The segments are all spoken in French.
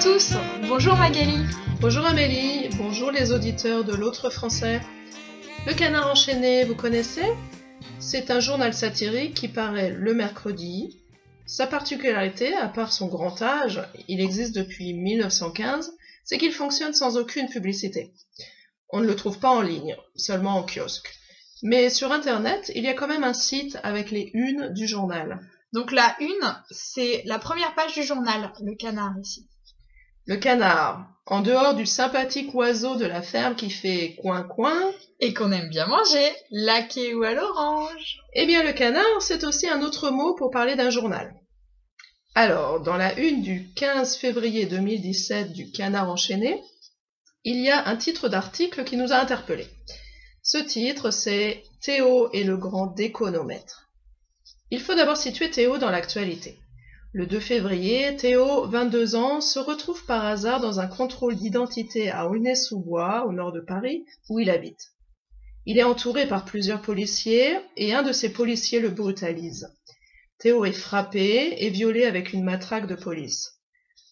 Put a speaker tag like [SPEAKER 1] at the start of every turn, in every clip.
[SPEAKER 1] tous, bonjour Magali.
[SPEAKER 2] Bonjour Amélie, bonjour les auditeurs de l'autre français. Le canard enchaîné, vous connaissez? C'est un journal satirique qui paraît le mercredi. Sa particularité, à part son grand âge, il existe depuis 1915, c'est qu'il fonctionne sans aucune publicité. On ne le trouve pas en ligne, seulement en kiosque. Mais sur Internet, il y a quand même un site avec les unes du journal.
[SPEAKER 1] Donc la une, c'est la première page du journal, le canard ici.
[SPEAKER 2] Le canard, en dehors du sympathique oiseau de la ferme qui fait coin-coin,
[SPEAKER 1] Et qu'on aime bien manger, laqué ou à l'orange.
[SPEAKER 2] eh bien le canard, c'est aussi un autre mot pour parler d'un journal. Alors, dans la une du 15 février 2017 du Canard enchaîné, il y a un titre d'article qui nous a interpellés. Ce titre, c'est Théo et le grand déconomètre. Il faut d'abord situer Théo dans l'actualité. Le 2 février, Théo, 22 ans, se retrouve par hasard dans un contrôle d'identité à Aulnay-sous-Bois, au nord de Paris, où il habite. Il est entouré par plusieurs policiers et un de ces policiers le brutalise. Théo est frappé et violé avec une matraque de police.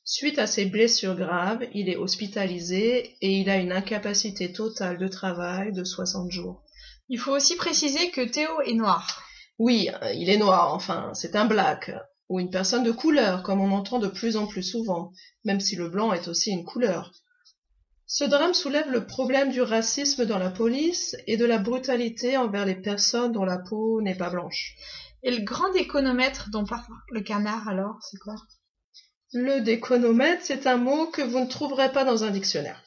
[SPEAKER 2] Suite à ses blessures graves, il est hospitalisé et il a une incapacité totale de travail de 60 jours.
[SPEAKER 1] Il faut aussi préciser que Théo est noir.
[SPEAKER 2] Oui, euh, il est noir, enfin, c'est un black, ou une personne de couleur, comme on entend de plus en plus souvent, même si le blanc est aussi une couleur. Ce drame soulève le problème du racisme dans la police et de la brutalité envers les personnes dont la peau n'est pas blanche.
[SPEAKER 1] Et le grand déconomètre dont parle le canard alors, c'est quoi?
[SPEAKER 2] Le déconomètre, c'est un mot que vous ne trouverez pas dans un dictionnaire.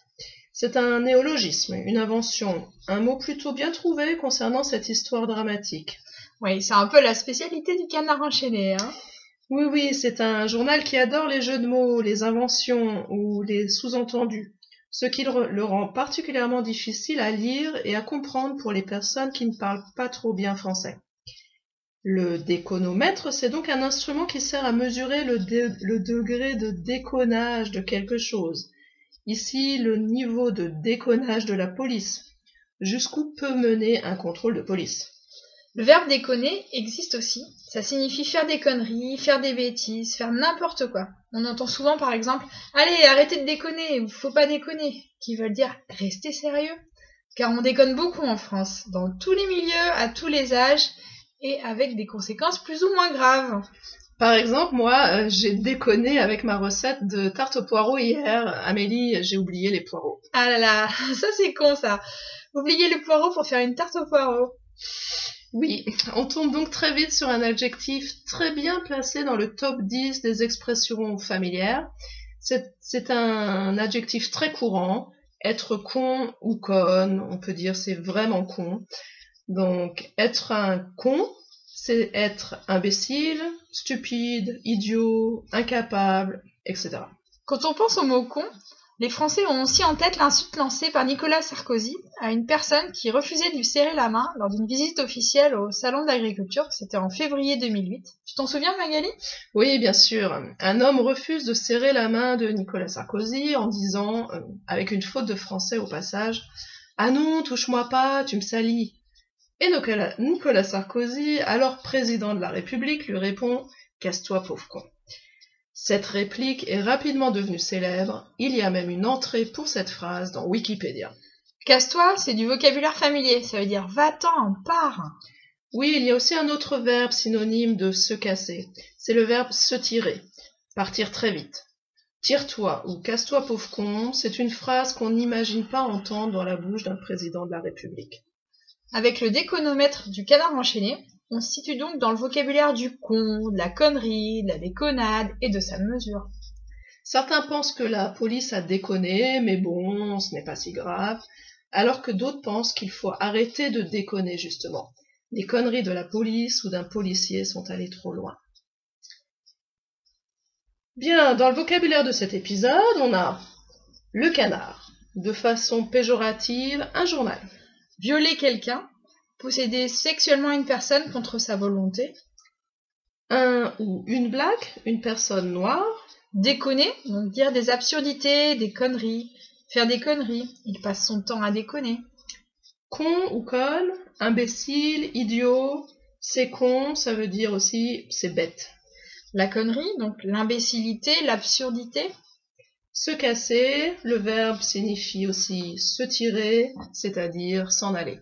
[SPEAKER 2] C'est un néologisme, une invention, un mot plutôt bien trouvé concernant cette histoire dramatique.
[SPEAKER 1] Oui, c'est un peu la spécialité du canard enchaîné, hein.
[SPEAKER 2] Oui, oui, c'est un journal qui adore les jeux de mots, les inventions ou les sous-entendus, ce qui le rend particulièrement difficile à lire et à comprendre pour les personnes qui ne parlent pas trop bien français. Le déconomètre, c'est donc un instrument qui sert à mesurer le degré de déconnage de quelque chose. Ici, le niveau de déconnage de la police. Jusqu'où peut mener un contrôle de police
[SPEAKER 1] Le verbe déconner existe aussi. Ça signifie faire des conneries, faire des bêtises, faire n'importe quoi. On entend souvent par exemple Allez, arrêtez de déconner, ou faut pas déconner, qui veulent dire restez sérieux. Car on déconne beaucoup en France, dans tous les milieux, à tous les âges, et avec des conséquences plus ou moins graves.
[SPEAKER 2] Par exemple, moi, euh, j'ai déconné avec ma recette de tarte aux poireaux hier. Amélie, j'ai oublié les poireaux.
[SPEAKER 1] Ah là là, ça c'est con ça. Oubliez le poireau pour faire une tarte aux poireaux.
[SPEAKER 2] Oui, on tombe donc très vite sur un adjectif très bien placé dans le top 10 des expressions familières. C'est un adjectif très courant. Être con ou conne, on peut dire c'est vraiment con. Donc, être un con, c'est être imbécile, stupide, idiot, incapable, etc.
[SPEAKER 1] Quand on pense au mot con, les Français ont aussi en tête l'insulte lancée par Nicolas Sarkozy à une personne qui refusait de lui serrer la main lors d'une visite officielle au Salon de l'Agriculture. C'était en février 2008. Tu t'en souviens, Magali?
[SPEAKER 2] Oui, bien sûr. Un homme refuse de serrer la main de Nicolas Sarkozy en disant, euh, avec une faute de français au passage, Ah non, touche-moi pas, tu me salis. Et Nicolas, Nicolas Sarkozy, alors président de la République, lui répond Casse-toi, pauvre con. Cette réplique est rapidement devenue célèbre. Il y a même une entrée pour cette phrase dans Wikipédia.
[SPEAKER 1] Casse-toi, c'est du vocabulaire familier. Ça veut dire va-t'en, pars.
[SPEAKER 2] Oui, il y a aussi un autre verbe synonyme de se casser. C'est le verbe se tirer. Partir très vite. Tire-toi ou casse-toi pauvre con, c'est une phrase qu'on n'imagine pas entendre dans la bouche d'un président de la République.
[SPEAKER 1] Avec le déconomètre du canard enchaîné, on se situe donc dans le vocabulaire du con, de la connerie, de la déconnade et de sa mesure.
[SPEAKER 2] Certains pensent que la police a déconné, mais bon, ce n'est pas si grave, alors que d'autres pensent qu'il faut arrêter de déconner justement. Les conneries de la police ou d'un policier sont allées trop loin. Bien, dans le vocabulaire de cet épisode, on a le canard, de façon péjorative, un journal.
[SPEAKER 1] Violer quelqu'un, posséder sexuellement une personne contre sa volonté,
[SPEAKER 2] Un ou une blague, une personne noire,
[SPEAKER 1] déconner, donc dire des absurdités, des conneries, faire des conneries, il passe son temps à déconner.
[SPEAKER 2] con ou conne, imbécile, idiot, c'est con, ça veut dire aussi c'est bête.
[SPEAKER 1] La connerie, donc l'imbécilité, l'absurdité,
[SPEAKER 2] Se casser, le verbe signifie aussi se tirer, c'est-à-dire s'en aller.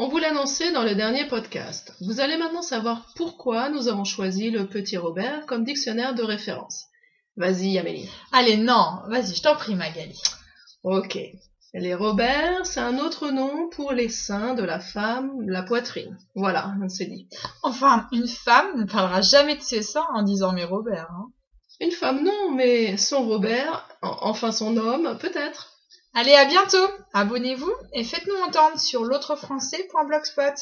[SPEAKER 2] On vous l'annonçait dans le dernier podcast. Vous allez maintenant savoir pourquoi nous avons choisi le petit Robert comme dictionnaire de référence. Vas-y, Amélie.
[SPEAKER 1] Allez, non, vas-y, je t'en prie, Magali.
[SPEAKER 2] Ok. Les Robert, c'est un autre nom pour les seins de la femme, la poitrine. Voilà, c'est dit.
[SPEAKER 1] Enfin, une femme ne parlera jamais de ses seins en disant mes Robert. Hein.
[SPEAKER 2] Une femme, non, mais son Robert, enfin son homme, peut-être.
[SPEAKER 1] Allez, à bientôt Abonnez-vous et faites-nous entendre sur l'autrefrançais.blogspot.